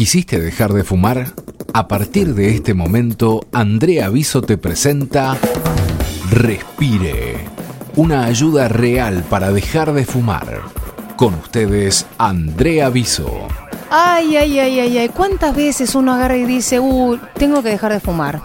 ¿Quisiste dejar de fumar? A partir de este momento, Andrea Aviso te presenta Respire, una ayuda real para dejar de fumar. Con ustedes, Andrea Aviso. Ay, ay, ay, ay, ay, ¿cuántas veces uno agarra y dice, uh, tengo que dejar de fumar?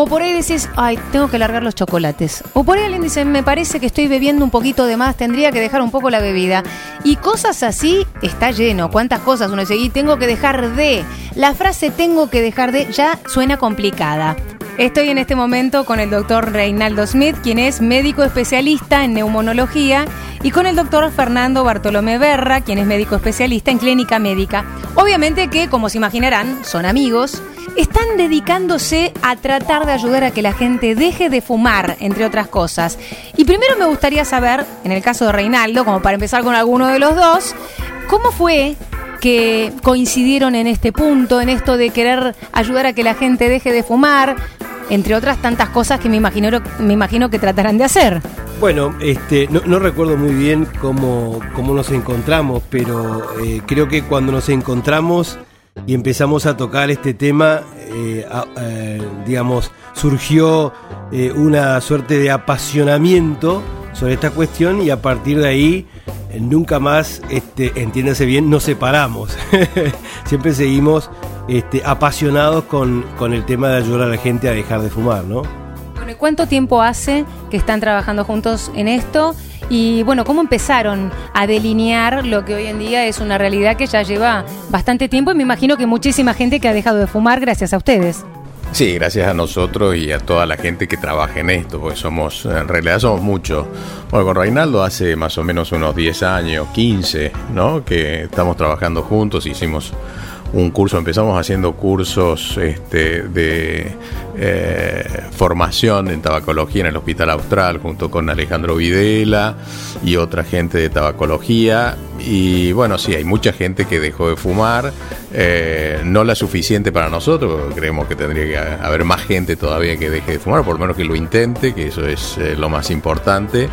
O por ahí decís, ay, tengo que largar los chocolates. O por ahí alguien dice, me parece que estoy bebiendo un poquito de más, tendría que dejar un poco la bebida. Y cosas así está lleno. ¿Cuántas cosas uno dice? Y tengo que dejar de. La frase tengo que dejar de ya suena complicada. Estoy en este momento con el doctor Reinaldo Smith, quien es médico especialista en neumonología, y con el doctor Fernando Bartolomé Berra, quien es médico especialista en clínica médica. Obviamente que, como se imaginarán, son amigos, están dedicándose a tratar de ayudar a que la gente deje de fumar, entre otras cosas. Y primero me gustaría saber, en el caso de Reinaldo, como para empezar con alguno de los dos, ¿cómo fue que coincidieron en este punto, en esto de querer ayudar a que la gente deje de fumar? entre otras tantas cosas que me imagino, me imagino que tratarán de hacer. Bueno, este, no, recuerdo muy bien cómo, cómo nos encontramos, pero eh, creo que cuando nos encontramos y empezamos a tocar este tema, eh, eh, digamos, surgió una suerte de apasionamiento sobre esta cuestión y a partir de ahí nunca más, este, entiéndase bien, nos separamos. Siempre seguimos este, apasionados con, con, el tema de ayudar a la gente a dejar de fumar, ¿no? ¿cuánto tiempo hace que están trabajando juntos en esto? Y bueno, ¿cómo empezaron a delinear lo que hoy en día es una realidad que ya lleva bastante tiempo y me imagino que muchísima gente que ha dejado de fumar gracias a ustedes? Sí, gracias a nosotros y a toda la gente que trabaja en esto, porque somos, en realidad somos muchos. Bueno, con Reinaldo hace más o menos unos 10 años, 15, ¿no? Que estamos trabajando juntos, hicimos un curso, empezamos haciendo cursos este, de eh, formación en tabacología en el Hospital Austral junto con Alejandro Videla y otra gente de tabacología. Y bueno, sí, hay mucha gente que dejó de fumar, eh, no la suficiente para nosotros, creemos que tendría que haber más gente todavía que deje de fumar, por lo menos que lo intente, que eso es eh, lo más importante.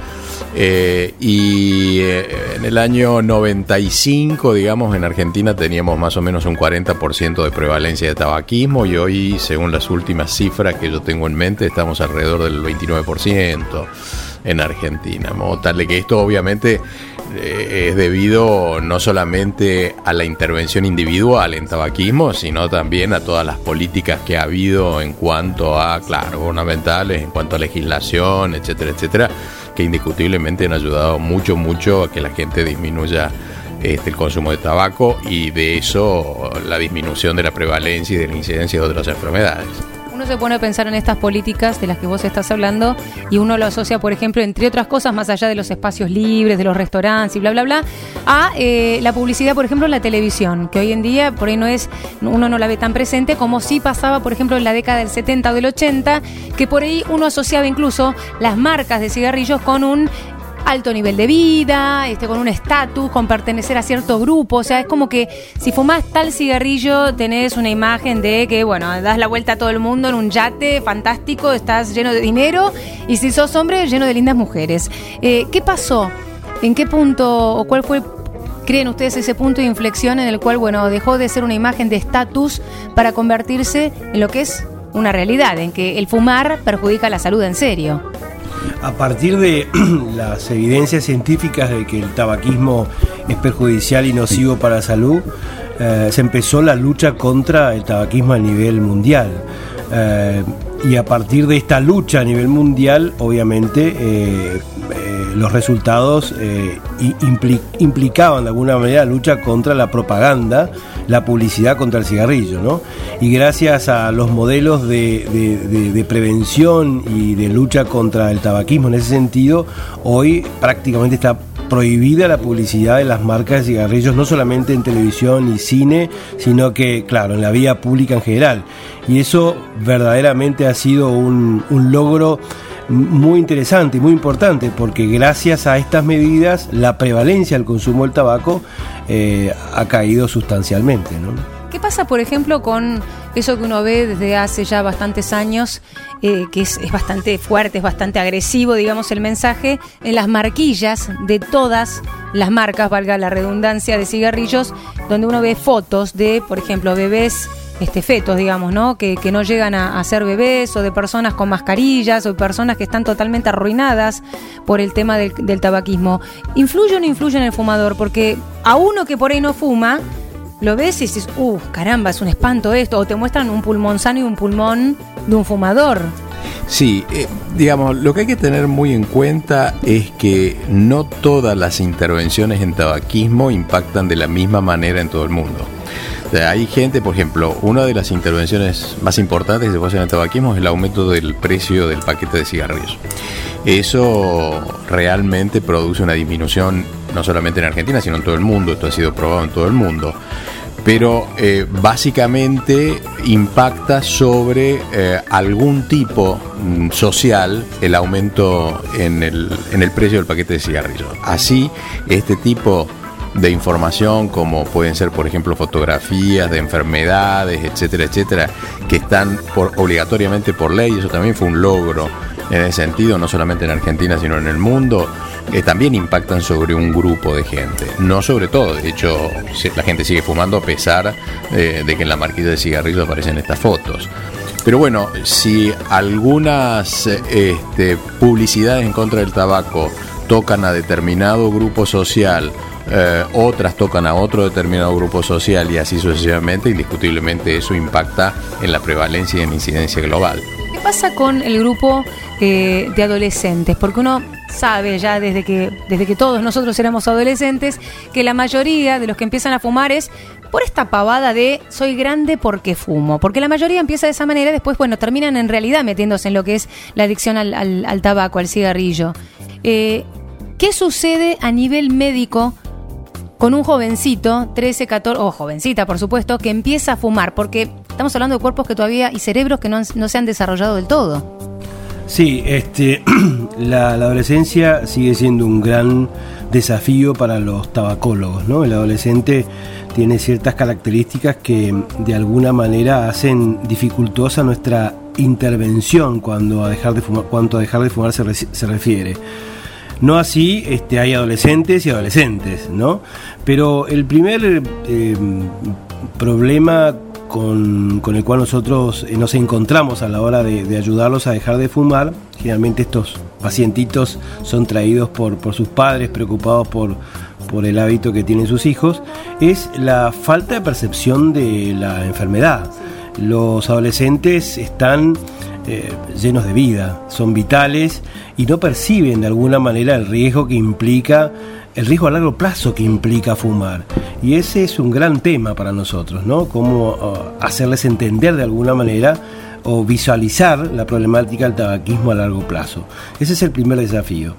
y en el año 95, digamos, en Argentina teníamos más o menos un 40% de prevalencia de tabaquismo y hoy, según las últimas cifras que yo tengo en mente, estamos alrededor del 29% en Argentina. Tal de que esto obviamente eh, es debido no solamente a la intervención individual en tabaquismo, sino también a todas las políticas que ha habido en cuanto a, claro, gubernamentales, en cuanto a legislación, etcétera, etcétera, que indiscutiblemente han ayudado mucho, mucho a que la gente disminuya este, el consumo de tabaco y de eso la disminución de la prevalencia y de la incidencia de otras enfermedades. Uno se pone a pensar en estas políticas de las que vos estás hablando y uno lo asocia, por ejemplo, entre otras cosas, más allá de los espacios libres, de los restaurantes y bla, bla, bla, a eh, la publicidad, por ejemplo, en la televisión, que hoy en día por ahí no es, uno no la ve tan presente como sí pasaba, por ejemplo, en la década del 70 o del 80, que por ahí uno asociaba incluso las marcas de cigarrillos con un alto nivel de vida, este, con un estatus, con pertenecer a cierto grupo. O sea, es como que si fumás tal cigarrillo, tenés una imagen de que, bueno, das la vuelta a todo el mundo en un yate fantástico, estás lleno de dinero, y si sos hombre, lleno de lindas mujeres. Eh, ¿Qué pasó? ¿En qué punto o cuál fue ¿Creen ustedes ese punto de inflexión en el cual, bueno, dejó de ser una imagen de estatus para convertirse en lo que es una realidad, en que el fumar perjudica la salud en serio? A partir de las evidencias científicas de que el tabaquismo es perjudicial y nocivo para la salud, eh, se empezó la lucha contra el tabaquismo a nivel mundial. Eh, y a partir de esta lucha a nivel mundial, obviamente, eh, los resultados implicaban de alguna manera la lucha contra la propaganda la publicidad contra el cigarrillo, ¿no? Y gracias a los modelos de, prevención y de lucha contra el tabaquismo en ese sentido, hoy prácticamente está prohibida la publicidad de las marcas de cigarrillos, no solamente en televisión y cine, sino que, claro, en la vía pública en general. Y eso verdaderamente ha sido un, un logro muy interesante y muy importante, porque gracias a estas medidas la prevalencia del consumo del tabaco eh, ha caído sustancialmente. ¿Qué pasa, por ejemplo, con eso que uno ve desde hace ya bastantes años, eh, que es, es bastante fuerte, es bastante agresivo, digamos, el mensaje, en las marquillas de todas las marcas, valga la redundancia, de cigarrillos, donde uno ve fotos de, por ejemplo, bebés este, fetos, digamos, ¿no? Que, que no llegan a, ser bebés o de personas con mascarillas o personas que están totalmente arruinadas por el tema del, del tabaquismo. ¿Influye o no influye en el fumador? Porque a uno que por ahí no fuma, lo ves y dices, uh, caramba, es un espanto esto. O te muestran un pulmón sano y un pulmón de un fumador. Sí, eh, digamos, lo que hay que tener muy en cuenta es que no todas las intervenciones en tabaquismo impactan de la misma manera en todo el mundo. Hay gente, por ejemplo, una de las intervenciones más importantes que se puede hacer en el tabaquismo es el aumento del precio del paquete de cigarrillos. Eso realmente produce una disminución no solamente en Argentina, sino en todo el mundo. Esto ha sido probado en todo el mundo pero eh, básicamente impacta sobre eh, algún tipo mm, social el aumento en el, en el precio del paquete de cigarrillos. Así, este tipo de información como pueden ser por ejemplo fotografías de enfermedades, etcétera, etcétera, que están por, obligatoriamente por ley, eso también fue un logro en ese sentido, no solamente en Argentina, sino en el mundo, eh, también impactan sobre un grupo de gente. No sobre todo, de hecho, la gente sigue fumando a pesar eh, de que en la marquilla de cigarrillo aparecen estas fotos. Pero bueno, si algunas este, publicidades en contra del tabaco tocan a determinado grupo social, eh, otras tocan a otro determinado grupo social y así sucesivamente, indiscutiblemente eso impacta en la prevalencia y en la incidencia global. ¿Qué pasa con el grupo eh, de adolescentes? Porque uno sabe ya desde que, desde que todos nosotros éramos adolescentes que la mayoría de los que empiezan a fumar es por esta pavada de soy grande porque fumo. Porque la mayoría empieza de esa manera y después, bueno, terminan en realidad metiéndose en lo que es la adicción al, al, tabaco, al cigarrillo. Eh, ¿Qué sucede a nivel médico? Con un jovencito, 13, 14, o jovencita por supuesto, que empieza a fumar, porque estamos hablando de cuerpos que todavía y cerebros que no, no se han desarrollado del todo. Sí, este, la, la, adolescencia sigue siendo un gran desafío para los tabacólogos, ¿no? El adolescente tiene ciertas características que de alguna manera hacen dificultosa nuestra intervención cuando a dejar de fumar, cuanto a dejar de fumar se, se refiere. No así este, hay adolescentes y adolescentes, ¿no? Pero el primer eh, problema con, con, el cual nosotros eh, nos encontramos a la hora de, ayudarlos a dejar de fumar, generalmente estos pacientitos son traídos por, por sus padres preocupados por, por el hábito que tienen sus hijos, es la falta de percepción de la enfermedad. Los adolescentes están eh, llenos de vida, son vitales y no perciben de alguna manera el riesgo que implica, el riesgo a largo plazo que implica fumar. Y ese es un gran tema para nosotros, ¿no? Cómo uh, hacerles entender de alguna manera o visualizar la problemática del tabaquismo a largo plazo. Ese es el primer desafío.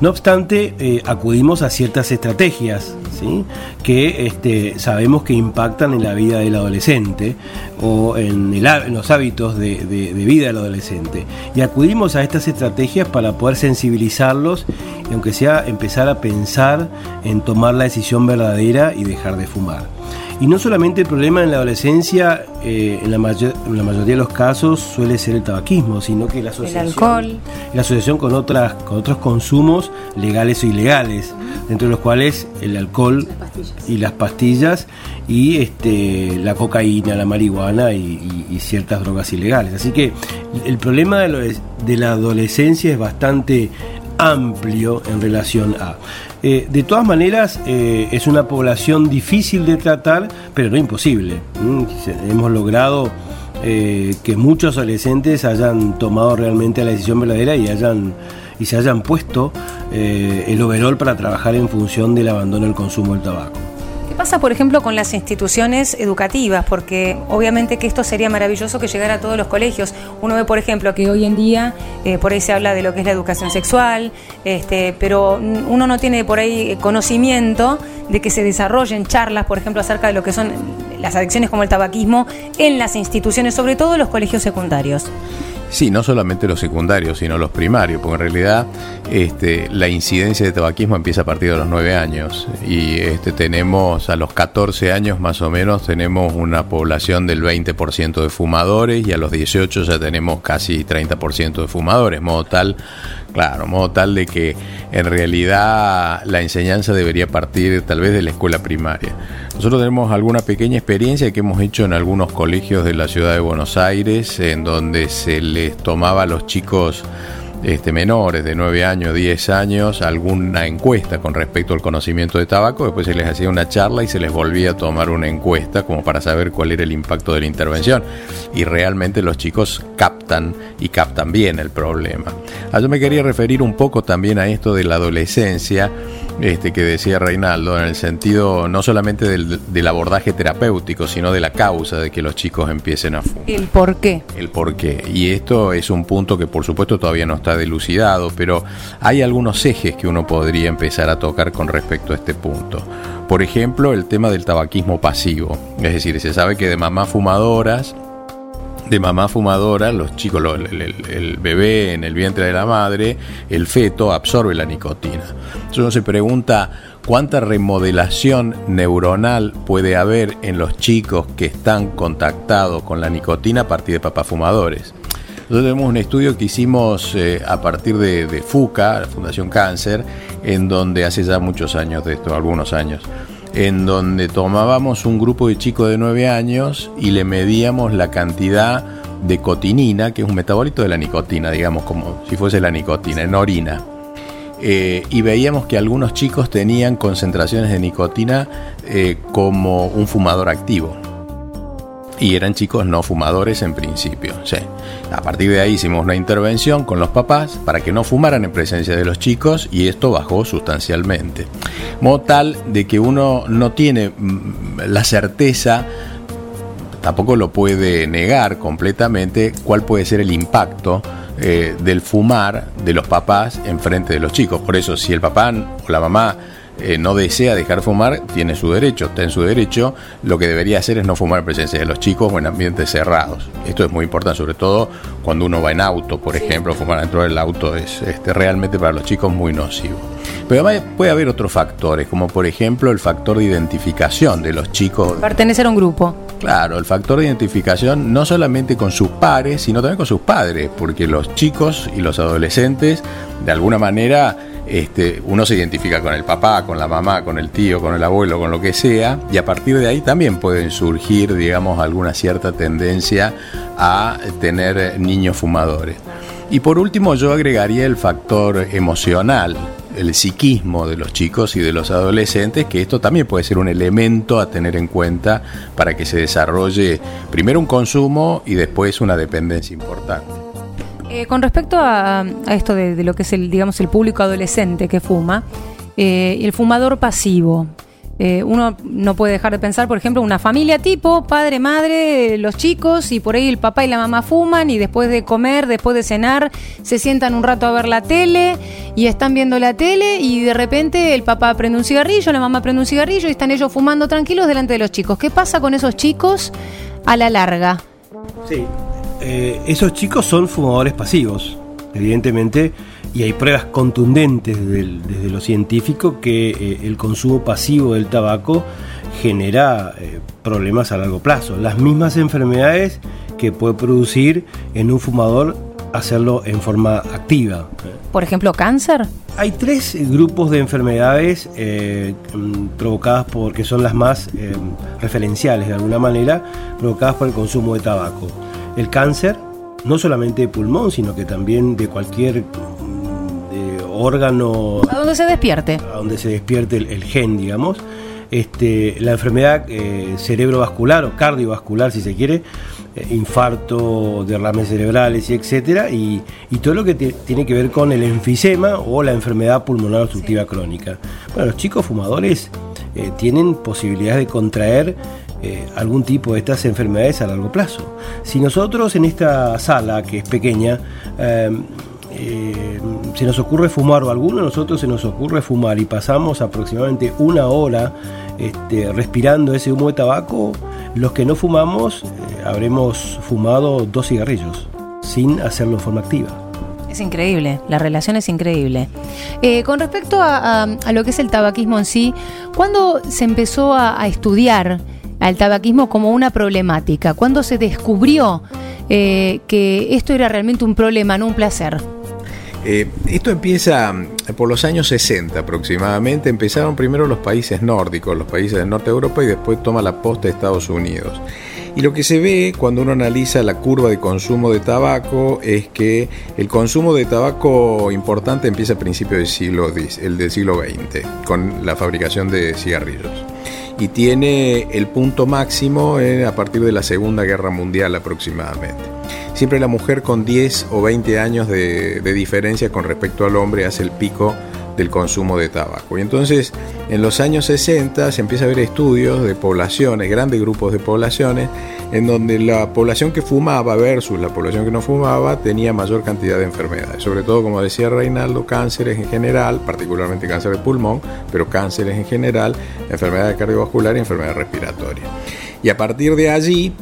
No obstante, eh, acudimos a ciertas estrategias ¿sí? que este, sabemos que impactan en la vida del adolescente o en, los hábitos de, de, vida del adolescente. Y acudimos a estas estrategias para poder sensibilizarlos y aunque sea empezar a pensar en tomar la decisión verdadera y dejar de fumar. Y no solamente el problema en la adolescencia, eh, en, la mayor, en, la mayoría de los casos suele ser el tabaquismo, sino que la asociación, el alcohol. La asociación con, otras, con otros consumos legales o ilegales, dentro de los cuales el alcohol las y las pastillas y este, la cocaína, la marihuana y, y, y, ciertas drogas ilegales. Así que el problema de, lo, de la adolescencia es bastante amplio en relación a. Eh, de todas maneras, eh, es una población difícil de tratar, pero no imposible. ¿Mm? Hemos logrado eh, que muchos adolescentes hayan tomado realmente la decisión verdadera y hayan y se hayan puesto el overall para trabajar en función del abandono del consumo del tabaco pasa, por ejemplo, con las instituciones educativas? Porque obviamente que esto sería maravilloso que llegara a todos los colegios. Uno ve, por ejemplo, que hoy en día eh, por ahí se habla de lo que es la educación sexual, este, pero uno no tiene por ahí conocimiento de que se desarrollen charlas, por ejemplo, acerca de lo que son las adicciones como el tabaquismo en las instituciones, sobre todo en los colegios secundarios. Sí, no solamente los secundarios, sino los primarios, porque en realidad este, la incidencia de tabaquismo empieza a partir de los 9 años. Y este, tenemos a los 14 años más o menos tenemos una población del 20% de fumadores y a los 18 ya tenemos casi 30% de fumadores, modo tal Claro, modo tal de que en realidad la enseñanza debería partir tal vez de la escuela primaria. Nosotros tenemos alguna pequeña experiencia que hemos hecho en algunos colegios de la ciudad de Buenos Aires, en donde se les tomaba a los chicos este, menores de 9 años, 10 años, alguna encuesta con respecto al conocimiento de tabaco, después se les hacía una charla y se les volvía a tomar una encuesta como para saber cuál era el impacto de la intervención. Y realmente los chicos captan y captan bien el problema. Ah, yo me quería referir un poco también a esto de la adolescencia este, que decía Reinaldo, en el sentido no solamente del, abordaje terapéutico, sino de la causa de que los chicos empiecen a fumar. El por qué. El por qué. Y esto es un punto que por supuesto todavía no está delucidado, pero hay algunos ejes que uno podría empezar a tocar con respecto a este punto. Por ejemplo, el tema del tabaquismo pasivo. Es decir, se sabe que de mamás fumadoras de mamá fumadora, los chicos, el, bebé en el vientre de la madre, el feto absorbe la nicotina. Entonces uno se pregunta cuánta remodelación neuronal puede haber en los chicos que están contactados con la nicotina a partir de papás fumadores. Nosotros tenemos un estudio que hicimos eh, a partir de, de FUCA, la Fundación Cáncer, en donde hace ya muchos años de esto, algunos años, en donde tomábamos un grupo de chicos de 9 años y le medíamos la cantidad de cotinina, que es un metabolito de la nicotina, digamos, como si fuese la nicotina, en orina. Eh, y veíamos que algunos chicos tenían concentraciones de nicotina eh, como un fumador activo y eran chicos no fumadores en principio. A partir de ahí hicimos una intervención con los papás para que no fumaran en presencia de los chicos y esto bajó sustancialmente. Modo tal de que uno no tiene mm, la certeza, tampoco lo puede negar completamente, cuál puede ser el impacto eh, del fumar de los papás en frente de los chicos. Por eso, si el papá o la mamá eh, no desea dejar fumar, tiene su derecho, está en su derecho. Lo que debería hacer es no fumar en presencia de los chicos o en ambientes cerrados. Esto es muy importante, sobre todo cuando uno va en auto, por ejemplo, fumar dentro del auto es este, realmente para los chicos muy nocivo. Pero además puede haber otros factores, como por ejemplo el factor de identificación de los chicos. Pertenecer a un grupo. Claro, el factor de identificación no solamente con sus pares, sino también con sus padres, porque los chicos y los adolescentes de alguna manera este, uno se identifica con el papá, con la mamá, con el tío, con el abuelo, con lo que sea, y a partir de ahí también pueden surgir, digamos, alguna cierta tendencia a tener niños fumadores. Y por último yo agregaría el factor emocional, el psiquismo de los chicos y de los adolescentes, que esto también puede ser un elemento a tener en cuenta para que se desarrolle primero un consumo y después una dependencia importante. Eh, con respecto a, esto de, lo que es el, digamos, el público adolescente que fuma, eh, el fumador pasivo. Eh, uno no puede dejar de pensar, por ejemplo, una familia tipo, padre, madre, los chicos, y por ahí el papá y la mamá fuman, y después de comer, después de cenar, se sientan un rato a ver la tele, y están viendo la tele, y de repente el papá prende un cigarrillo, la mamá prende un cigarrillo, y están ellos fumando tranquilos delante de los chicos. ¿Qué pasa con esos chicos a la larga? Sí, eh, esos chicos son fumadores pasivos, evidentemente, y hay pruebas contundentes desde, lo científico que eh, el consumo pasivo del tabaco genera eh, problemas a largo plazo. Las mismas enfermedades que puede producir en un fumador hacerlo en forma activa. Por ejemplo, cáncer. Hay tres grupos de enfermedades mm, provocadas por, que son las más referenciales de alguna manera, provocadas por el consumo de tabaco el cáncer, no solamente de pulmón, sino que también de cualquier mm, órgano... A donde se despierte. A donde se despierte el, gen, digamos. Este, la enfermedad eh, cerebrovascular o cardiovascular, si se quiere, eh, infarto, derrames cerebrales y etcétera, y, todo lo que tiene que ver con el enfisema o la enfermedad pulmonar obstructiva crónica. Bueno, los chicos fumadores eh, tienen posibilidades de contraer eh, algún tipo de estas enfermedades a largo plazo. Si nosotros en esta sala, que es pequeña, em, eh, se nos ocurre fumar o alguno de nosotros se nos ocurre fumar y pasamos aproximadamente una hora este, respirando ese humo de tabaco, los que no fumamos eh, habremos fumado dos cigarrillos. sin hacerlo de forma activa. Es increíble, la relación es increíble. Eh, con respecto a, lo que es el tabaquismo en sí, ¿cuándo se empezó a, estudiar al tabaquismo como una problemática? ¿Cuándo se descubrió eh, que esto era realmente un problema, no un placer? Eh, esto empieza por los años 60 aproximadamente. Empezaron primero los países nórdicos, los países del norte de Europa y después toma la posta de Estados Unidos. Y lo que se ve cuando uno analiza la curva de consumo de tabaco es que el consumo de tabaco importante empieza a principios del siglo, el del siglo XX, con la fabricación de cigarrillos. Y tiene el punto máximo a partir de la Segunda Guerra Mundial aproximadamente. Siempre la mujer con 10 o 20 años de diferencia con respecto al hombre hace el pico del consumo de tabaco. Y entonces en los años 60 se empieza a ver estudios de poblaciones, grandes grupos de poblaciones, en donde la población que fumaba versus la población que no fumaba tenía mayor cantidad de enfermedades, sobre todo como decía Reinaldo, cánceres en general, particularmente cáncer de pulmón, pero cánceres en general, enfermedades cardiovasculares y enfermedades respiratorias. Y a partir de allí,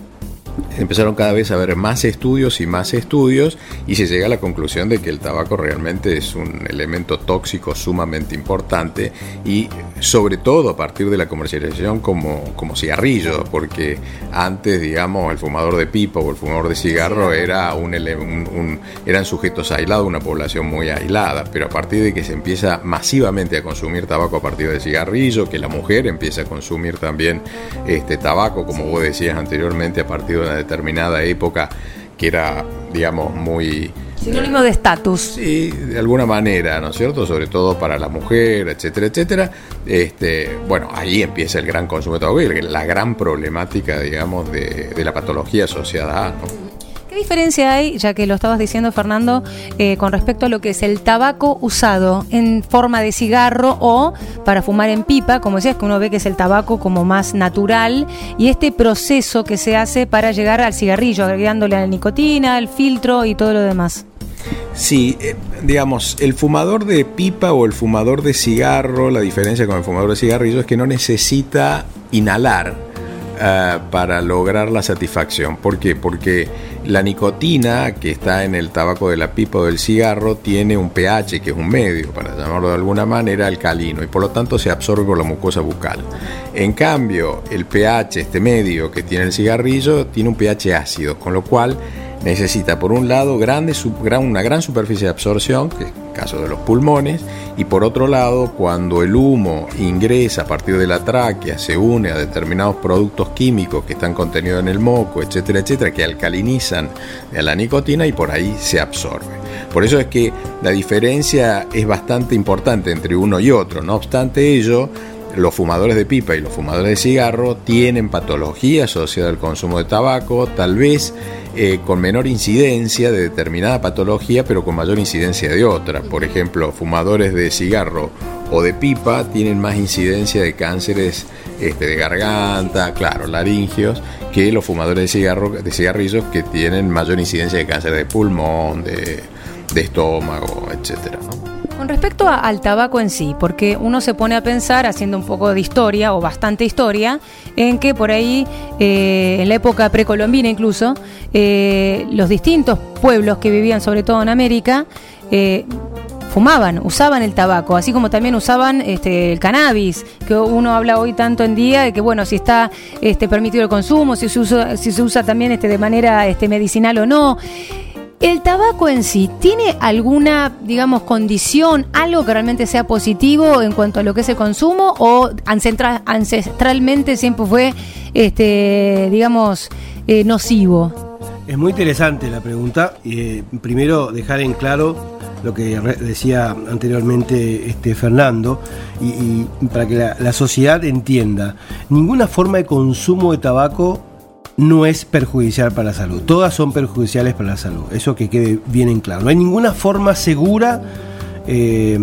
empezaron cada vez a haber más estudios y más estudios y se llega a la conclusión de que el tabaco realmente es un elemento tóxico sumamente importante y sobre todo a partir de la comercialización como, como cigarrillo, porque antes, digamos, el fumador de pipa o el fumador de cigarro era un, un, eran sujetos aislados, una población muy aislada, pero a partir de que se empieza masivamente a consumir tabaco a partir del cigarrillo, que la mujer empieza a consumir también este tabaco, como vos decías anteriormente, a partir de una determinada época que era, digamos, muy... Sinónimo de estatus. Sí, de alguna manera, ¿no es cierto? Sobre todo para la mujer, etcétera, etcétera. Este, bueno, ahí empieza el gran consumo de tabaco y la gran problemática, digamos, de, de la patología asociada a, ¿no? Diferencia hay, ya que lo estabas diciendo Fernando, eh, con respecto a lo que es el tabaco usado en forma de cigarro o para fumar en pipa, como decías, que uno ve que es el tabaco como más natural, y este proceso que se hace para llegar al cigarrillo, agregándole la nicotina, el filtro y todo lo demás? Sí, eh, digamos, el fumador de pipa o el fumador de cigarro, la diferencia con el fumador de cigarrillo es que no necesita inhalar eh, para lograr la satisfacción. ¿Por qué? Porque la nicotina que está en el tabaco de la pipa o del cigarro tiene un pH que es un medio, para llamarlo de alguna manera, alcalino y por lo tanto se absorbe por la mucosa bucal. En cambio, el pH, este medio que tiene el cigarrillo, tiene un pH ácido, con lo cual necesita por un lado una gran superficie de absorción, que es el caso de los pulmones, y por otro lado, cuando el humo ingresa a partir de la tráquea, se une a determinados productos químicos que están contenidos en el moco, etcétera, etcétera, que alcalinizan a la nicotina y por ahí se absorbe. Por eso es que la diferencia es bastante importante entre uno y otro. No obstante ello, los fumadores de pipa y los fumadores de cigarro tienen patología asociada al consumo de tabaco, tal vez eh, con menor incidencia de determinada patología, pero con mayor incidencia de otra. Por ejemplo, fumadores de cigarro o de pipa tienen más incidencia de cánceres este, de garganta, claro, laringios, que los fumadores de, cigarro, de cigarrillos que tienen mayor incidencia de cáncer de pulmón, de, estómago, etcétera. Con respecto al tabaco en sí, porque uno se pone a pensar, haciendo un poco de historia o bastante historia, en que por ahí, eh, en la época precolombina incluso, eh, los distintos pueblos que vivían sobre todo en América, eh, fumaban, usaban el tabaco, así como también usaban este, el cannabis, que uno habla hoy tanto en día de que bueno, si está este, permitido el consumo, si se usa, si se usa también este, de manera este, medicinal o no. ¿El tabaco en sí tiene alguna, digamos, condición, algo que realmente sea positivo en cuanto a lo que es el consumo o ancestralmente siempre fue, este, digamos, eh, nocivo? Es muy interesante la pregunta. Eh, primero, dejar en claro lo que decía anteriormente este Fernando, y, para que la, la sociedad entienda, ninguna forma de consumo de tabaco no es perjudicial para la salud. Todas son perjudiciales para la salud. Eso que quede bien en claro. No hay ninguna forma segura eh,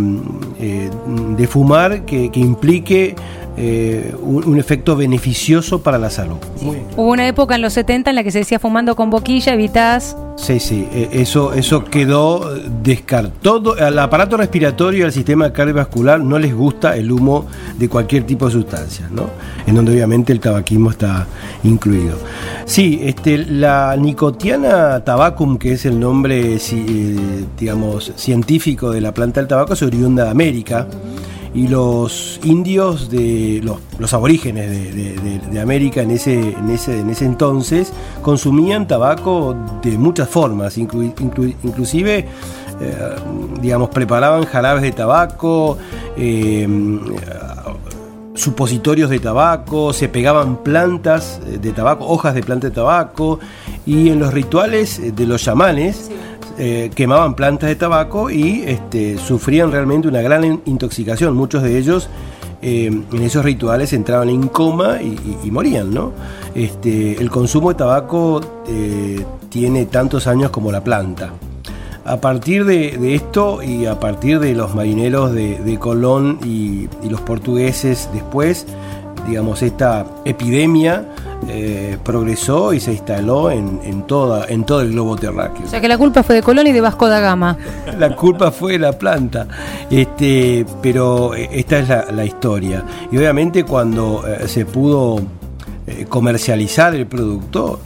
eh, de fumar que, que implique eh, un, un efecto beneficioso para la salud. Hubo una época en los 70 en la que se decía fumando con boquilla evitas Sí, sí, eh, eso, eso quedó descartado. Al aparato respiratorio y al sistema cardiovascular no les gusta el humo de cualquier tipo de sustancia, ¿no? En donde obviamente el tabaquismo está incluido. Sí, este, la nicotiana tabacum, que es el nombre, eh, digamos, científico de la planta del tabaco, es oriunda de América y los indios de los, los aborígenes de, de- América en ese, en, ese, en ese entonces consumían tabaco de muchas formas, inclu- inclu- inclusive eh, digamos preparaban jarabes de tabaco, eh, supositorios de tabaco, se pegaban plantas eh, de tabaco, hojas de planta de tabaco, y en los rituales de los chamanes eh, quemaban plantas de tabaco y este, sufrían realmente una gran in- intoxicación. Muchos de ellos eh, en esos rituales entraban en coma y, morían, ¿no? Este, el consumo de tabaco eh, tiene tantos años como la planta. A partir de, esto y a partir de los marineros de, de Colón y, y los portugueses después, digamos, esta epidemia eh, progresó y se instaló en, en toda, en todo el globo terráqueo. O sea que la culpa fue de Colón y de Vasco da Gama. La culpa fue de la planta. Este, pero eh, esta es la, la historia. Y obviamente cuando eh, se pudo eh, comercializar el producto,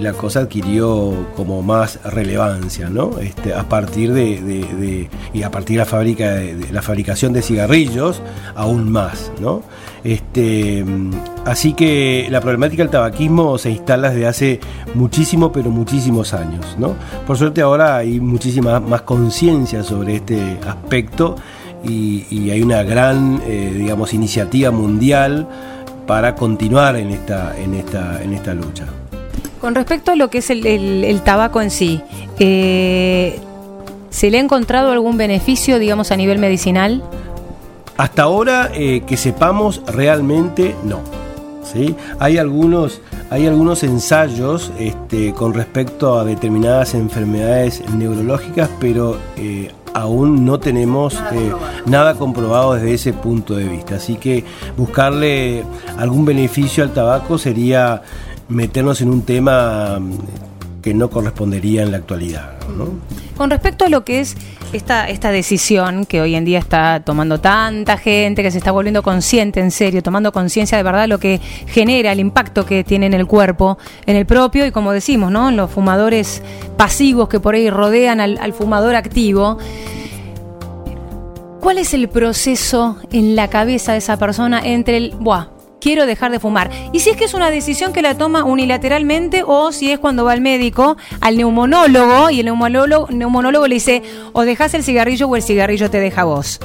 la cosa adquirió como más relevancia, ¿no? Este, a partir de, de- y a partir de la fábrica de, la fabricación de cigarrillos, aún más, ¿no? Este, así que la problemática del tabaquismo se instala desde hace muchísimo, pero muchísimos años, ¿no? Por suerte ahora hay muchísima más conciencia sobre este aspecto y, y hay una gran, eh, digamos, iniciativa mundial para continuar en esta, en esta, en esta lucha. Con respecto a lo que es el, el- el tabaco en sí, eh, ¿se le ha encontrado algún beneficio, digamos, a nivel medicinal? Hasta ahora eh, que sepamos realmente no. ¿sí? Hay, algunos, hay algunos ensayos este, con respecto a determinadas enfermedades neurológicas, pero eh, aún no tenemos eh, nada comprobado desde ese punto de vista. Así que buscarle algún beneficio al tabaco sería meternos en un tema mm, que no correspondería en la actualidad. ¿no? Con respecto a lo que es esta, esta decisión que hoy en día está tomando tanta gente, que se está volviendo consciente en serio, tomando conciencia de verdad lo que genera, el impacto que tiene en el cuerpo, en el propio y como decimos, ¿no? Los fumadores pasivos que por ahí rodean al, al fumador activo. ¿Cuál es el proceso en la cabeza de esa persona entre el, buah, quiero dejar de fumar? Y si es que es una decisión que la toma unilateralmente o si es cuando va al médico, al neumonólogo, y el neumonólogo, neumonólogo le dice, o dejas el cigarrillo o el cigarrillo te deja vos.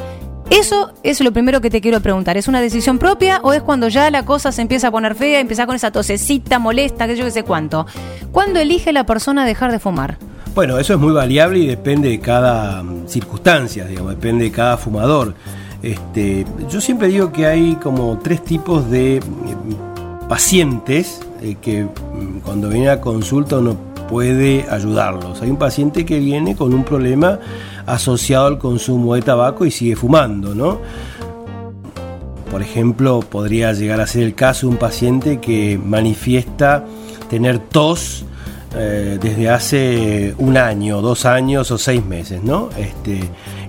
Eso es lo primero que te quiero preguntar. ¿Es una decisión propia o es cuando ya la cosa se empieza a poner fea, empieza con esa tosecita molesta, que yo qué sé cuánto? ¿Cuándo elige la persona dejar de fumar? Bueno, eso es muy variable y depende de cada mm, circunstancia, digamos, depende de cada fumador. Este, yo siempre digo que hay como tres tipos de mm, pacientes eh, que mm, cuando viene a consulta uno puede ayudarlos. Hay un paciente que viene con un problema asociado al consumo de tabaco y sigue fumando, ¿no? Por ejemplo, podría llegar a ser el caso de un paciente que manifiesta tener tos eh, desde hace un año, dos años o seis meses, ¿no? Este,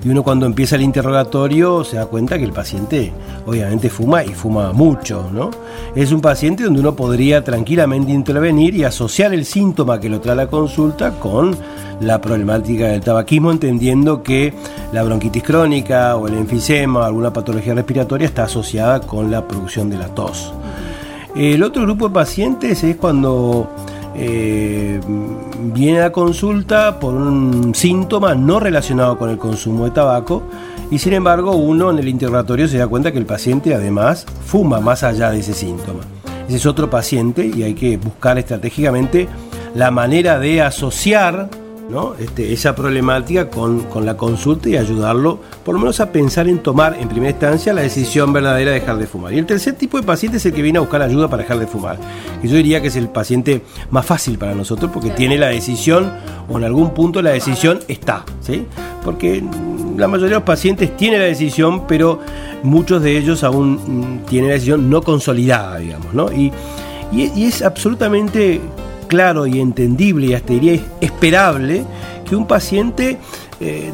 y uno cuando empieza el interrogatorio se da cuenta que el paciente obviamente fuma y fuma mucho, ¿no? Es un paciente donde uno podría tranquilamente intervenir y asociar el síntoma que lo trae la consulta con la problemática del tabaquismo, entendiendo que la bronquitis crónica o el enfisema o alguna patología respiratoria está asociada con la producción de la tos. El otro grupo de pacientes es cuando eh, viene a consulta por un síntoma no relacionado con el consumo de tabaco y sin embargo uno en el interrogatorio se da cuenta que el paciente además fuma más allá de ese síntoma. Ese es otro paciente y hay que buscar estratégicamente la manera de asociar ¿no? este, esa problemática con, con, la consulta y ayudarlo, por lo menos a pensar en tomar en primera instancia la decisión verdadera de dejar de fumar. Y el tercer tipo de paciente es el que viene a buscar ayuda para dejar de fumar. Y yo diría que es el paciente más fácil para nosotros porque tiene la decisión o en algún punto la decisión está, ¿sí? Porque la mayoría de los pacientes tiene la decisión, pero muchos de ellos aún mm, tienen la decisión no consolidada, digamos, ¿no? Y, y, es absolutamente claro y entendible y hasta diría esperable que un paciente eh,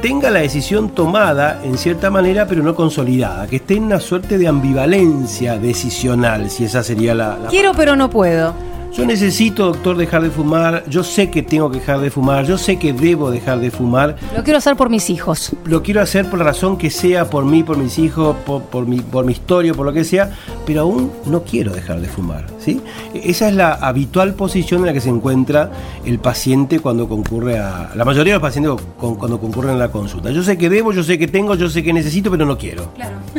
tenga la decisión tomada en cierta manera pero no consolidada, que esté en una suerte de ambivalencia decisional, si esa sería la... la Quiero pero no puedo. Yo necesito, doctor, dejar de fumar. Yo sé que tengo que dejar de fumar. Yo sé que debo dejar de fumar. Lo quiero hacer por mis hijos. Lo quiero hacer por la razón que sea, por mí, por mis hijos, por, mi, por mi historia, por lo que sea. Pero aún no quiero dejar de fumar. ¿sí? Esa es la habitual posición en la que se encuentra el paciente cuando concurre a. La mayoría de los pacientes cuando concurren a la consulta. Yo sé que debo, yo sé que tengo, yo sé que necesito, pero no quiero.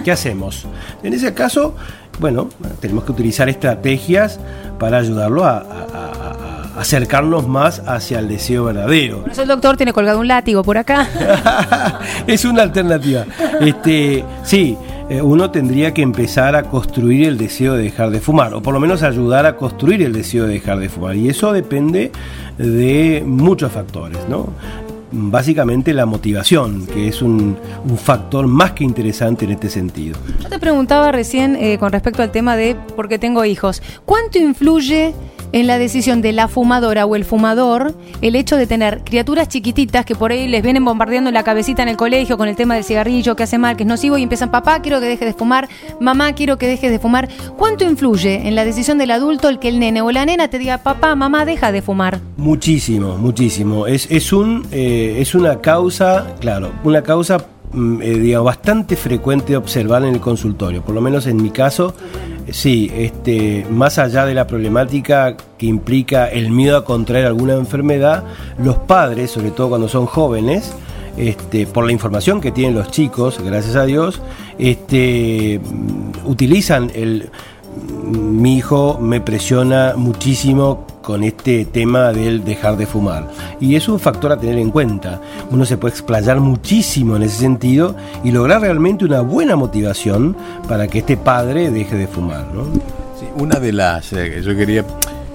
¿Qué hacemos? En ese caso, bueno, tenemos que utilizar estrategias para ayudarlo a, acercarnos más hacia el deseo verdadero. Por eso el doctor tiene colgado un látigo por acá. es una alternativa. Este, sí, eh, uno tendría que empezar a construir el deseo de dejar de fumar, o por lo menos ayudar a construir el deseo de dejar de fumar. Y eso depende de muchos factores, ¿no? Básicamente la motivación, que es un, factor más que interesante en este sentido. Yo te preguntaba recién eh, con respecto al tema de por qué tengo hijos. ¿Cuánto influye en la decisión de la fumadora o el fumador el hecho de tener criaturas chiquititas que por ahí les vienen bombardeando la cabecita en el colegio con el tema del cigarrillo que hace mal, que es nocivo y empiezan, papá, quiero que dejes de fumar, mamá, quiero que dejes de fumar. ¿Cuánto influye en la decisión del adulto el que el nene o la nena te diga, papá, mamá, deja de fumar? Muchísimo, muchísimo. Es, es, un, eh, es una causa, claro, una causa mm, eh, bastante frecuente observar en el consultorio, por lo menos en mi caso, Sí, este, más allá de la problemática que implica el miedo a contraer alguna enfermedad, los padres, sobre todo cuando son jóvenes, este, por la información que tienen los chicos, gracias a Dios, este, utilizan el mi hijo me presiona muchísimo con este tema del dejar de fumar. Y es un factor a tener en cuenta. Uno se puede explayar muchísimo en ese sentido y lograr realmente una buena motivación para que este padre deje de fumar. una de las... Eh, yo quería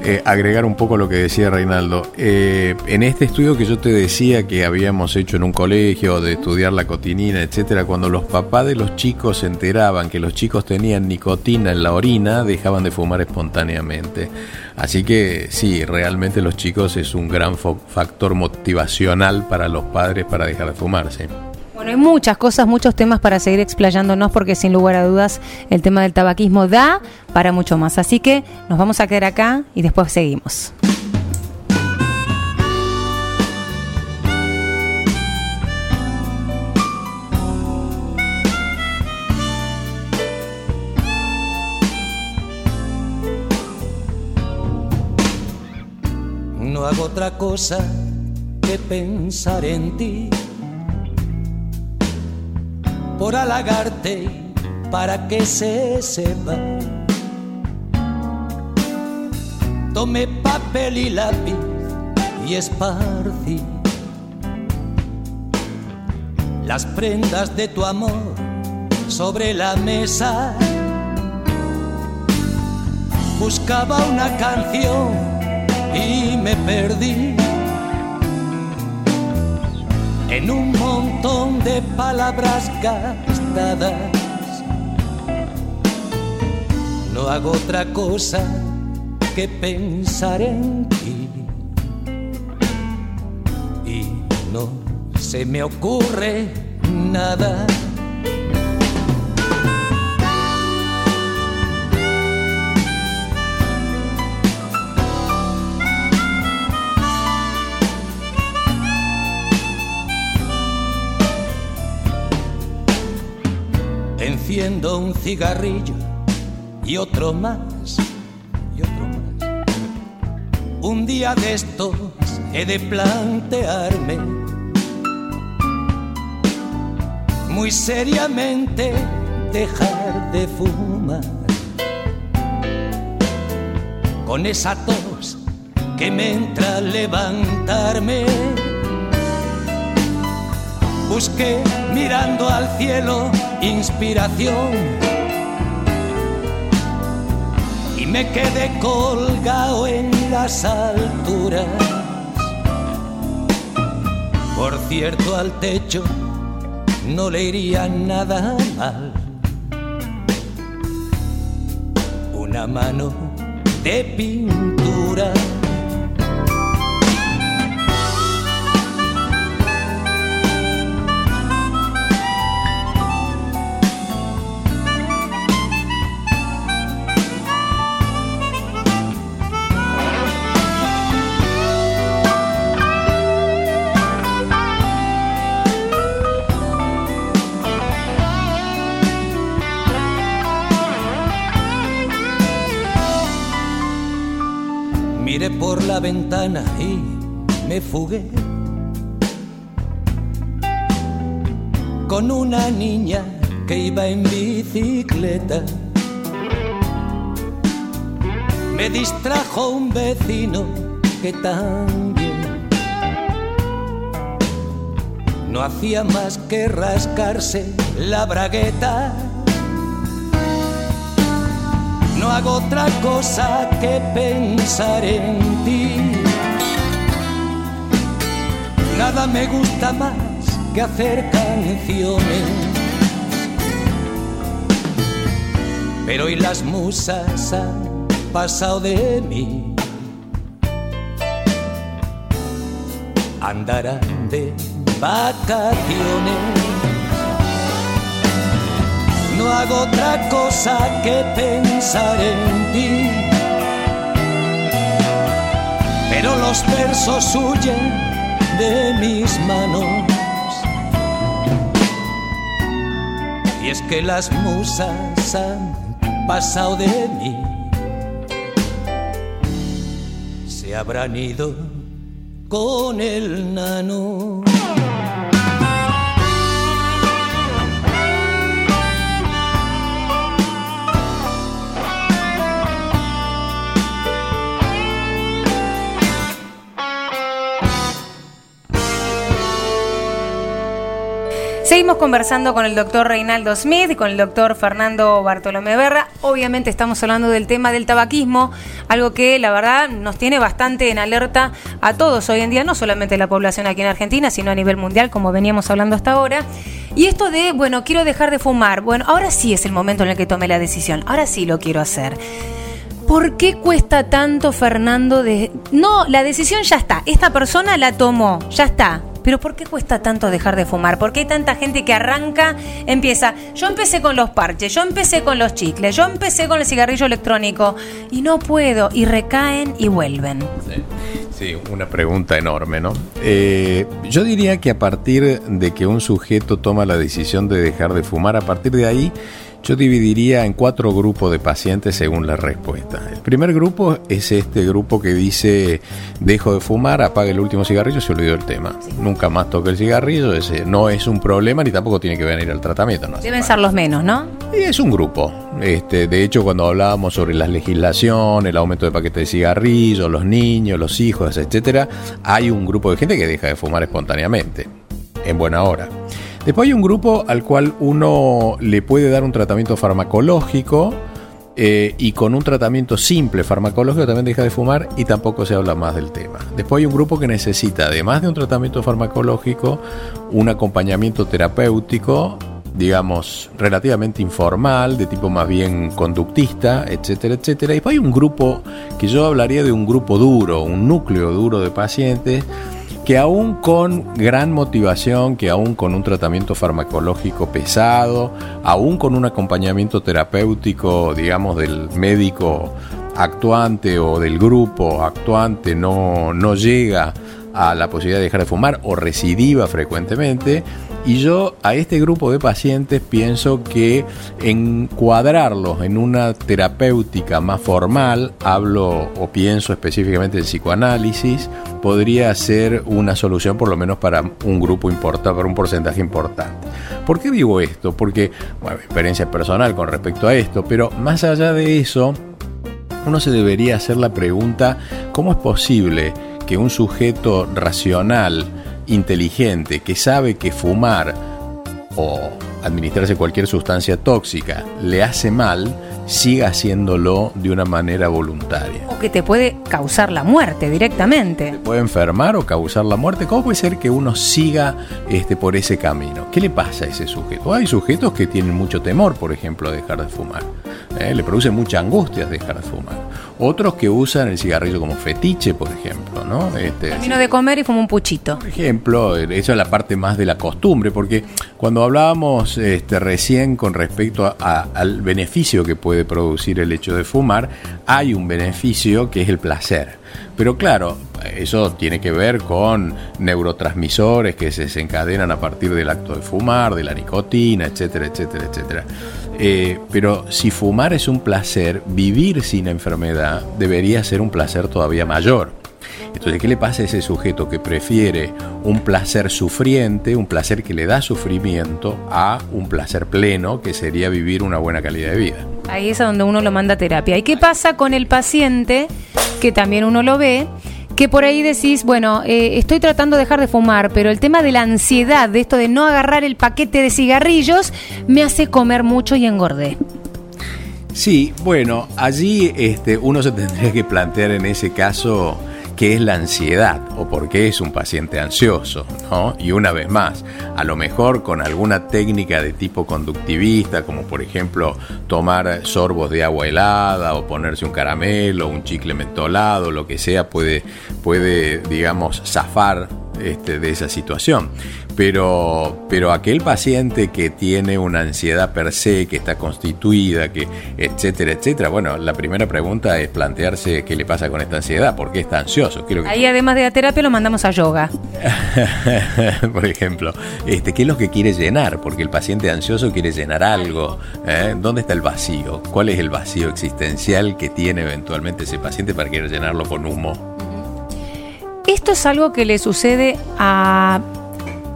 eh, agregar un poco lo que decía Reinaldo. Eh, en este estudio que yo te decía que habíamos hecho en un colegio de estudiar la cotinina, etcétera, cuando los papás de los chicos se enteraban que los chicos tenían nicotina en la orina, dejaban de fumar espontáneamente. Así que sí, realmente los chicos es un gran factor motivacional para los padres para dejar de fumarse. Bueno, hay muchas cosas, muchos temas para seguir explayándonos porque sin lugar a dudas el tema del tabaquismo da para mucho más. Así que nos vamos a quedar acá y después seguimos. No hago otra cosa que pensar en ti por halagarte para que se sepa. Tomé papel y lápiz y esparcí las prendas de tu amor sobre la mesa. Buscaba una canción y me perdí en un montón de palabras gastadas. No hago otra cosa que pensar en ti. Y no se me ocurre nada. Un cigarrillo y otro más, y otro más. Un día de estos he de plantearme muy seriamente dejar de fumar. Con esa tos que me entra levantarme. Busqué mirando al cielo inspiración y me quedé colgado en las alturas. Por cierto, al techo no le iría nada mal. Una mano de pintura. Ventana y me fugué con una niña que iba en bicicleta. Me distrajo un vecino que también no hacía más que rascarse la bragueta. No hago otra cosa que pensar en ti. Nada me gusta más que hacer canciones. Pero hoy las musas han pasado de mí. Andarán de vacaciones no hago otra cosa que pensar en ti. Pero los versos huyen de mis manos. Y es que las musas han pasado de mí. Se habrán ido con el nano. Seguimos conversando con el doctor Reinaldo Smith y con el doctor Fernando Bartolomé Berra. Obviamente estamos hablando del tema del tabaquismo, algo que la verdad nos tiene bastante en alerta a todos hoy en día, no solamente la población aquí en Argentina, sino a nivel mundial, como veníamos hablando hasta ahora. Y esto de, bueno, quiero dejar de fumar. Bueno, ahora sí es el momento en el que tomé la decisión, ahora sí lo quiero hacer. ¿Por qué cuesta tanto, Fernando? De... No, la decisión ya está. Esta persona la tomó, ya está. Pero ¿por qué cuesta tanto dejar de fumar? ¿Por qué hay tanta gente que arranca, empieza? Yo empecé con los parches, yo empecé con los chicles, yo empecé con el cigarrillo electrónico y no puedo, y recaen y vuelven. Sí. Sí, una pregunta enorme, ¿no? Eh, yo diría que a partir de que un sujeto toma la decisión de dejar de fumar, a partir de ahí yo dividiría en cuatro grupos de pacientes según la respuesta. El primer grupo es este grupo que dice, dejo de fumar, apague el último cigarrillo, se olvidó el tema. Nunca más toque el cigarrillo, ese no es un problema ni tampoco tiene que venir al tratamiento. No Deben ser los menos, ¿no? Y es un grupo. Este, de hecho, cuando hablábamos sobre la legislación, el aumento de paquetes de cigarrillos, los niños, los hijos, etcétera, hay un grupo de gente que deja de fumar espontáneamente, en buena hora. Después hay un grupo al cual uno le puede dar un tratamiento farmacológico eh, y con un tratamiento simple farmacológico también deja de fumar y tampoco se habla más del tema. Después hay un grupo que necesita, además de un tratamiento farmacológico, un acompañamiento terapéutico digamos, relativamente informal, de tipo más bien conductista, etcétera, etcétera. Y después hay un grupo que yo hablaría de un grupo duro, un núcleo duro de pacientes que aún con gran motivación, que aún con un tratamiento farmacológico pesado, aún con un acompañamiento terapéutico, digamos, del médico actuante o del grupo actuante, no, no llega a la posibilidad de dejar de fumar o recidiva frecuentemente, y yo a este grupo de pacientes pienso que encuadrarlos en una terapéutica más formal, hablo o pienso específicamente del psicoanálisis, podría ser una solución por lo menos para un grupo importante, para un porcentaje importante. ¿Por qué digo esto? Porque, bueno, experiencia personal con respecto a esto, pero más allá de eso, uno se debería hacer la pregunta, ¿cómo es posible que un sujeto racional, inteligente, que sabe que fumar o administrarse cualquier sustancia tóxica le hace mal, siga haciéndolo de una manera voluntaria. O que te puede causar la muerte directamente. ¿Te puede enfermar o causar la muerte? ¿Cómo puede ser que uno siga este, por ese camino? ¿Qué le pasa a ese sujeto? Hay sujetos que tienen mucho temor, por ejemplo, a dejar de fumar. ¿eh? Le produce mucha angustia dejar de fumar. Otros que usan el cigarrillo como fetiche, por ejemplo, ¿no? Este, Termino de comer y fumo un puchito. Por ejemplo, eso es la parte más de la costumbre, porque cuando hablábamos este, recién con respecto al beneficio que puede producir el hecho de fumar, hay un beneficio que es el placer. Pero claro, eso tiene que ver con neurotransmisores que se desencadenan a partir del acto de fumar, de la nicotina, etcétera, etcétera, etcétera. Eh, pero si fumar es un placer, vivir sin enfermedad debería ser un placer todavía mayor. Entonces, ¿qué le pasa a ese sujeto que prefiere un placer sufriente, un placer que le da sufrimiento, a un placer pleno, que sería vivir una buena calidad de vida? Ahí es donde uno lo manda a terapia. ¿Y qué pasa con el paciente, que también uno lo ve, que por ahí decís, bueno, eh, estoy tratando de dejar de fumar, pero el tema de la ansiedad, de esto de no agarrar el paquete de cigarrillos, me hace comer mucho y engordé. Sí, bueno, allí este, uno se tendría que plantear en ese caso qué es la ansiedad o por qué es un paciente ansioso, ¿no? Y una vez más, a lo mejor con alguna técnica de tipo conductivista, como por ejemplo tomar sorbos de agua helada o ponerse un caramelo, un chicle mentolado, lo que sea, puede, puede digamos, zafar este, de esa situación. Pero, pero aquel paciente que tiene una ansiedad per se, que está constituida, que etcétera, etcétera, bueno, la primera pregunta es plantearse qué le pasa con esta ansiedad, por qué está ansioso. Ahí además de la terapia lo mandamos a yoga. por ejemplo, este, ¿qué es lo que quiere llenar? Porque el paciente ansioso quiere llenar algo. ¿eh? ¿Dónde está el vacío? ¿Cuál es el vacío existencial que tiene eventualmente ese paciente para querer llenarlo con humo? Esto es algo que le sucede a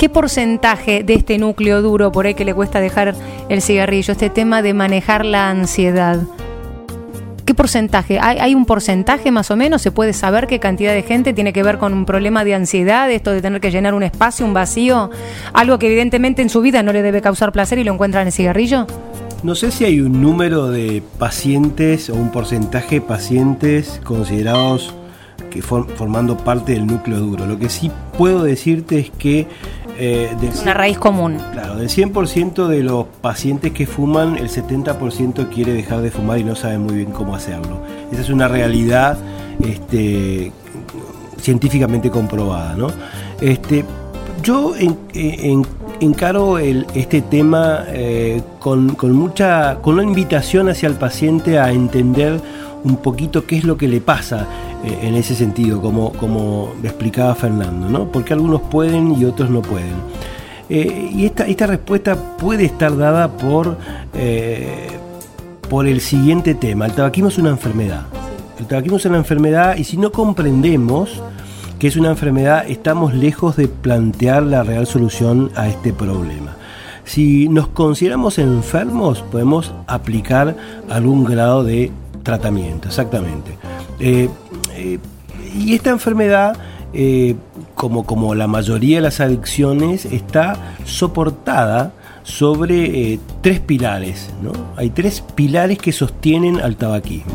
¿Qué porcentaje de este núcleo duro por ahí que le cuesta dejar el cigarrillo, este tema de manejar la ansiedad? ¿Qué porcentaje? ¿Hay, un porcentaje más o menos? ¿Se puede saber qué cantidad de gente tiene que ver con un problema de ansiedad, esto de tener que llenar un espacio, un vacío? Algo que evidentemente en su vida no le debe causar placer y lo encuentra en el cigarrillo. No sé si hay un número de pacientes o un porcentaje de pacientes considerados que formando parte del núcleo duro. Lo que sí puedo decirte es que... Eh, una raíz común. Claro, del 100% de los pacientes que fuman, el 70% quiere dejar de fumar y no sabe muy bien cómo hacerlo. Esa es una realidad este, científicamente comprobada. ¿no? Este, yo encaro este tema eh, con, con, mucha, con una invitación hacia el paciente a entender un poquito qué es lo que le pasa eh, en ese sentido, como, como explicaba Fernando, ¿no? Porque algunos pueden y otros no pueden. Eh, y esta, esta respuesta puede estar dada por, eh, por el siguiente tema. El tabaquismo es una enfermedad. El tabaquismo es una enfermedad y si no comprendemos que es una enfermedad, estamos lejos de plantear la real solución a este problema. Si nos consideramos enfermos, podemos aplicar algún grado de tratamiento, exactamente. Eh, eh, y esta enfermedad, eh, como, como la mayoría de las adicciones, está soportada sobre tres pilares. ¿no? Hay tres pilares que sostienen al tabaquismo.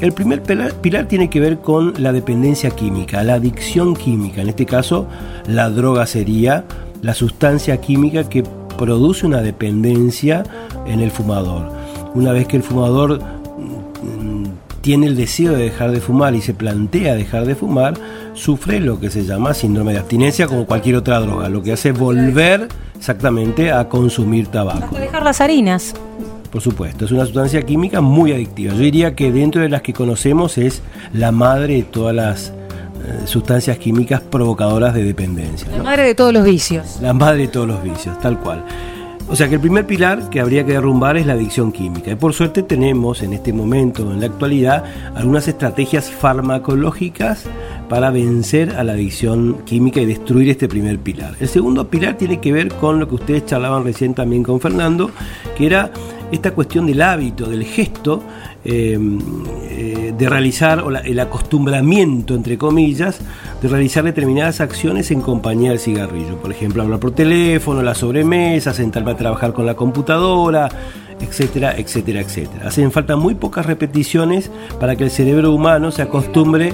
El primer pilar, tiene que ver con la dependencia química, la adicción química. En este caso, la droga sería la sustancia química que produce una dependencia en el fumador. Una vez que el fumador tiene el deseo de dejar de fumar y se plantea dejar de fumar, sufre lo que se llama síndrome de abstinencia como cualquier otra droga, lo que hace volver exactamente a consumir tabaco. dejar las harinas. Por supuesto, es una sustancia química muy adictiva. Yo diría que dentro de las que conocemos es la madre de todas las eh, sustancias químicas provocadoras de dependencia. La madre de todos los vicios. La madre de todos los vicios, tal cual. O sea que el primer pilar que habría que derrumbar es la adicción química. Y por suerte tenemos en este momento, en la actualidad, algunas estrategias farmacológicas para vencer a la adicción química y destruir este primer pilar. El segundo pilar tiene que ver con lo que ustedes charlaban recién también con Fernando, que era esta cuestión del hábito, del gesto, em, eh, de realizar, el acostumbramiento, entre comillas, de realizar determinadas acciones en compañía del cigarrillo. Por ejemplo, hablar por teléfono, la sobremesa, sentarme a trabajar con la computadora, etcétera, etcétera, etcétera. Hacen falta muy pocas repeticiones para que el cerebro humano se acostumbre,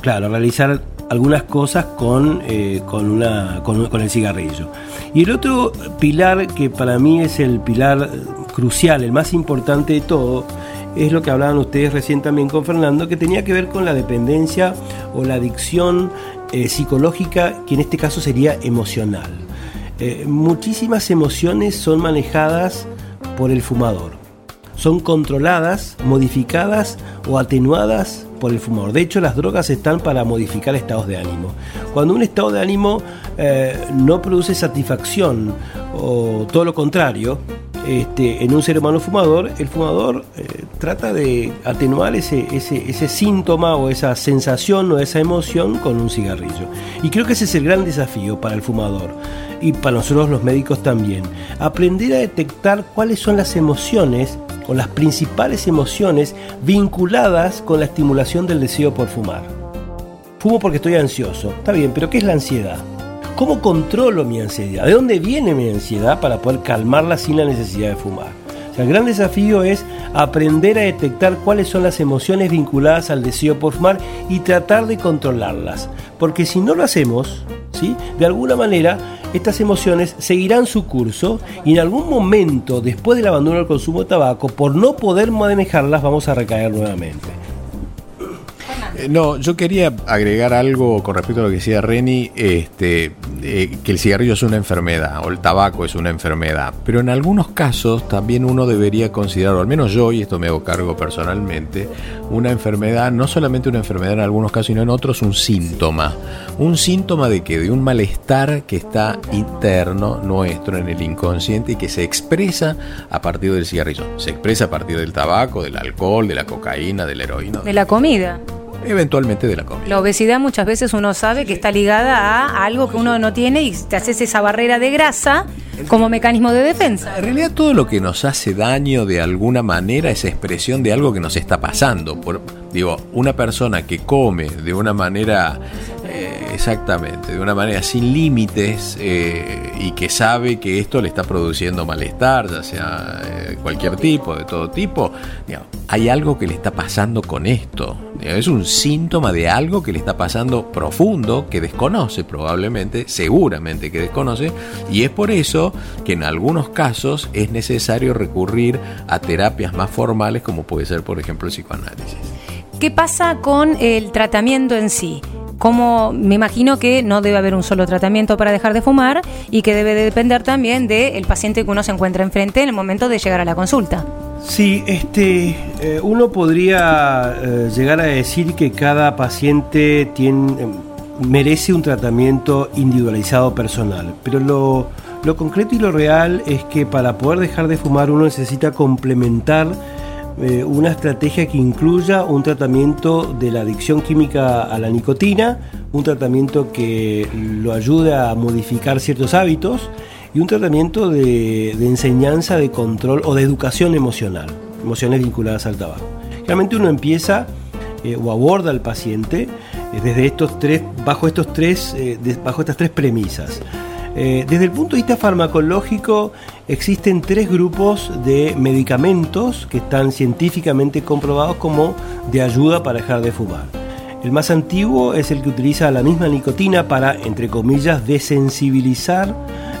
claro, a realizar algunas cosas con, eh, con, una, con, el cigarrillo. Y el otro pilar que para mí es el pilar crucial, el más importante de todo, es lo que hablaban ustedes recién también con Fernando, que tenía que ver con la dependencia o la adicción eh, psicológica, que en este caso sería emocional. Eh, muchísimas emociones son manejadas por el fumador. Son controladas, modificadas o atenuadas por el fumador. De hecho, las drogas están para modificar estados de ánimo. Cuando un estado de ánimo eh, no produce satisfacción o todo lo contrario, este, en un ser humano fumador, el fumador eh, trata de atenuar ese, ese, ese, síntoma o esa sensación o esa emoción con un cigarrillo. Y creo que ese es el gran desafío para el fumador y para nosotros los médicos también. Aprender a detectar cuáles son las emociones o las principales emociones vinculadas con la estimulación del deseo por fumar. Fumo porque estoy ansioso. Está bien, pero ¿qué es la ansiedad? ¿Cómo controlo mi ansiedad? ¿De dónde viene mi ansiedad para poder calmarla sin la necesidad de fumar? el gran desafío es aprender a detectar cuáles son las emociones vinculadas al deseo por fumar y tratar de controlarlas. Porque si no lo hacemos, ¿sí? de alguna manera estas emociones seguirán su curso y en algún momento después del abandono del consumo de tabaco, por no poder manejarlas, vamos a recaer nuevamente. Eh, no, yo quería agregar algo con respecto a lo que decía Reni, este, eh, que el cigarrillo es una enfermedad o el tabaco es una enfermedad, pero en algunos casos también uno debería considerar, al menos yo, y esto me hago cargo personalmente, una enfermedad, no solamente una enfermedad en algunos casos, sino en otros un síntoma. ¿Un síntoma de qué? De un malestar que está interno nuestro en el inconsciente y que se expresa a partir del cigarrillo. Se expresa a partir del tabaco, del alcohol, de la cocaína, de la heroína. De la comida eventualmente de la comida. La obesidad muchas veces uno sabe que está ligada a algo que uno no tiene y te haces esa barrera de grasa como mecanismo de defensa. En realidad todo lo que nos hace daño de alguna manera es expresión de algo que nos está pasando. digo, una persona que come de una manera eh, exactamente, de una manera sin límites eh, y que sabe que esto le está produciendo malestar, ya sea eh, cualquier tipo, de todo tipo, hay algo que le está pasando con esto. Es un síntoma de algo que le está pasando profundo, que desconoce probablemente, seguramente que desconoce, y es por eso que en algunos casos es necesario recurrir a terapias más formales como puede ser por ejemplo el psicoanálisis. ¿Qué pasa con el tratamiento en sí? Como me imagino que no debe haber un solo tratamiento para dejar de fumar y que debe depender también del paciente que uno se encuentra enfrente en el momento de llegar a la consulta. Sí, este, eh, uno podría eh, llegar a decir que cada paciente tiene, eh, merece un tratamiento individualizado personal, pero lo, lo concreto y lo real es que para poder dejar de fumar uno necesita complementar eh, una estrategia que incluya un tratamiento de la adicción química a la nicotina, un tratamiento que lo ayude a modificar ciertos hábitos y un tratamiento de, enseñanza, de control o de educación emocional, emociones vinculadas al tabaco. Realmente uno empieza eh, o aborda al paciente eh, desde estos tres, bajo, estos tres, bajo estas tres premisas. Eh, desde el punto de vista farmacológico, existen tres grupos de medicamentos que están científicamente comprobados como de ayuda para dejar de fumar. El más antiguo es el que utiliza la misma nicotina para, entre comillas, desensibilizar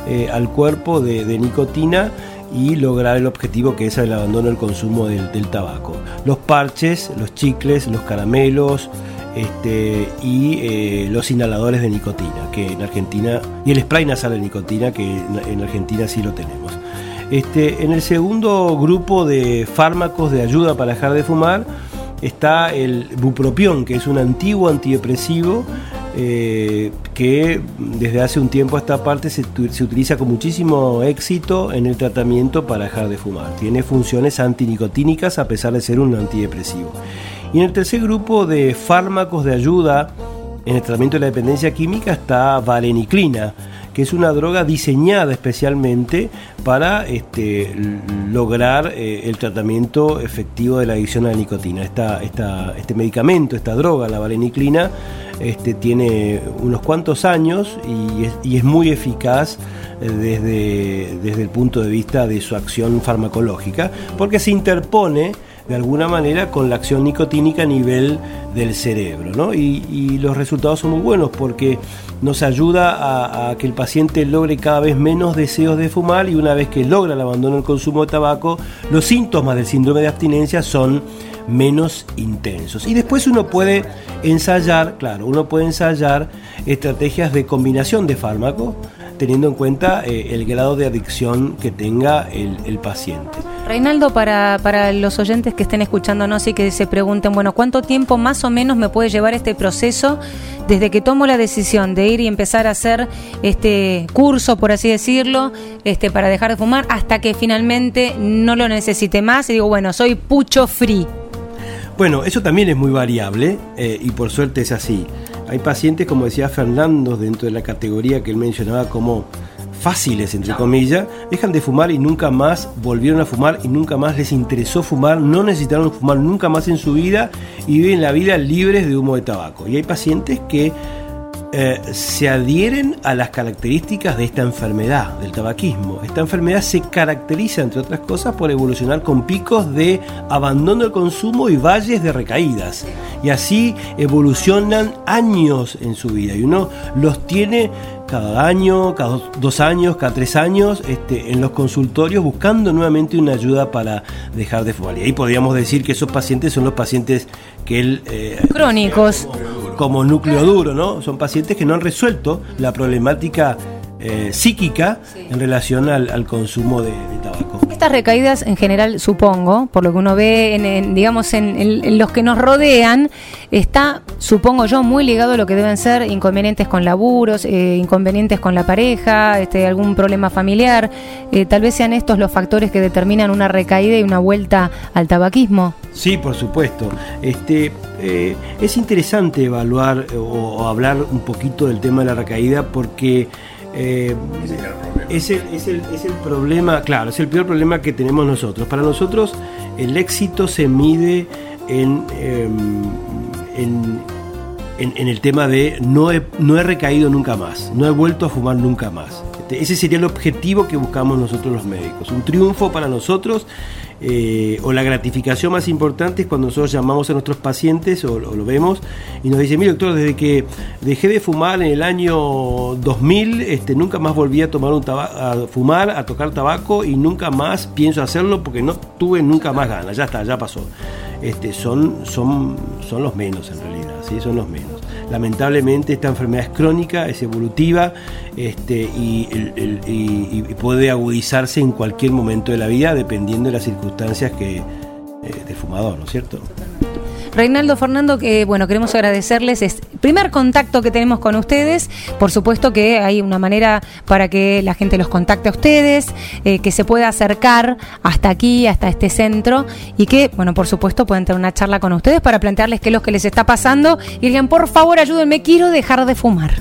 eh, al cuerpo de, nicotina y lograr el objetivo que es el abandono del consumo del tabaco. Los parches, los chicles, los caramelos, este, y eh, los inhaladores de nicotina, que en Argentina, y el spray nasal de nicotina, que en, Argentina sí lo tenemos. Este, en el segundo grupo de fármacos de ayuda para dejar de fumar está el bupropión, que es un antiguo antidepresivo eh, que desde hace un tiempo a esta parte se, se, utiliza con muchísimo éxito en el tratamiento para dejar de fumar. Tiene funciones antinicotínicas a pesar de ser un antidepresivo. Y en el tercer grupo de fármacos de ayuda en el tratamiento de la dependencia química está valeniclina, que es una droga diseñada especialmente para este, lograr eh, el tratamiento efectivo de la adicción a la nicotina. Este medicamento, esta droga, la valeniclina, este, tiene unos cuantos años y es, muy eficaz eh, desde, desde el punto de vista de su acción farmacológica, porque se interpone de alguna manera con la acción nicotínica a nivel del cerebro. Y, los resultados son muy buenos porque nos ayuda a, que el paciente logre cada vez menos deseos de fumar y una vez que logra el abandono del consumo de tabaco, los síntomas del síndrome de abstinencia son menos intensos. Y después uno puede ensayar, claro, uno puede ensayar estrategias de combinación de fármacos teniendo en cuenta eh, el grado de adicción que tenga el, paciente. Reinaldo, para, para, los oyentes que estén escuchándonos y que se pregunten, bueno, ¿cuánto tiempo más o menos me puede llevar este proceso desde que tomo la decisión de ir y empezar a hacer este curso, por así decirlo, este, para dejar de fumar, hasta que finalmente no lo necesite más y digo, bueno, soy pucho free? Bueno, eso también es muy variable eh, y por suerte es así. Hay pacientes, como decía Fernando, dentro de la categoría que él mencionaba como fáciles, entre comillas, dejan de fumar y nunca más volvieron a fumar y nunca más les interesó fumar, no necesitaron fumar nunca más en su vida y viven la vida libres de humo de tabaco. Y hay pacientes que eh, se adhieren a las características de esta enfermedad, del tabaquismo. Esta enfermedad se caracteriza, entre otras cosas, por evolucionar con picos de abandono del consumo y valles de recaídas. Y así evolucionan años en su vida. Y uno los tiene cada año, cada dos años, cada tres años, este, en los consultorios buscando nuevamente una ayuda para dejar de fumar. Y ahí podríamos decir que esos pacientes son los pacientes que él... Eh, Crónicos como núcleo duro, ¿no? Son pacientes que no han resuelto la problemática eh, psíquica en relación al, consumo de, tabaco. Estas recaídas en general, supongo, por lo que uno ve en, digamos en, los que nos rodean, está, supongo yo, muy ligado a lo que deben ser inconvenientes con laburos, eh, inconvenientes con la pareja, este, algún problema familiar. Eh, tal vez sean estos los factores que determinan una recaída y una vuelta al tabaquismo. Sí, por supuesto. Este, eh, es interesante evaluar o, hablar un poquito del tema de la recaída porque eh, es, el, es, el, es, el, problema, claro, es el peor problema que tenemos nosotros. Para nosotros el éxito se mide en, em, en, en, el tema de no he, no he recaído nunca más, no he vuelto a fumar nunca más. Este, ese sería el objetivo que buscamos nosotros los médicos. Un triunfo para nosotros eh, o la gratificación más importante es cuando nosotros llamamos a nuestros pacientes o, lo vemos y nos dicen, mire doctor, desde que dejé de fumar en el año 2000, este, nunca más volví a, tomar un a fumar, a tocar tabaco y nunca más pienso hacerlo porque no tuve nunca más ganas, ya está, ya pasó. Este, son, son, son los menos en realidad, ¿sí? son los menos. Lamentablemente esta enfermedad es crónica, es evolutiva este, y, puede agudizarse en cualquier momento de la vida dependiendo de las circunstancias que, eh, del fumador, ¿no es cierto? Reinaldo Fernando, que bueno, queremos agradecerles. Es primer contacto que tenemos con ustedes. Por supuesto que hay una manera para que la gente los contacte a ustedes, eh, que se pueda acercar hasta aquí, hasta este centro, y que, bueno, por supuesto, pueden tener una charla con ustedes para plantearles qué es lo que les está pasando y digan, por favor, ayúdenme, quiero dejar de fumar.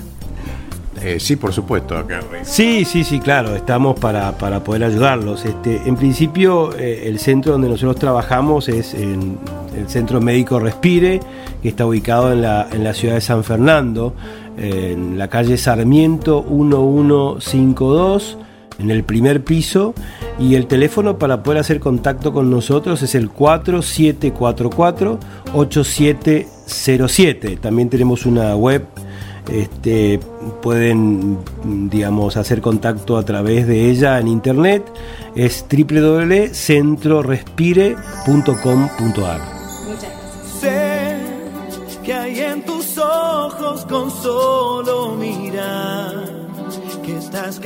Eh, sí, por supuesto. Sí, sí, sí, claro, estamos para, poder ayudarlos. Este, en principio, eh, el centro donde nosotros trabajamos es en el Centro Médico Respire, que está ubicado en la, en la ciudad de San Fernando, en la calle Sarmiento 1152 en el primer piso y el teléfono para poder hacer contacto con nosotros es el 4744-8707. También tenemos una web este, pueden, digamos, hacer contacto a través de ella en internet. Es www.centrorespire.com.ar.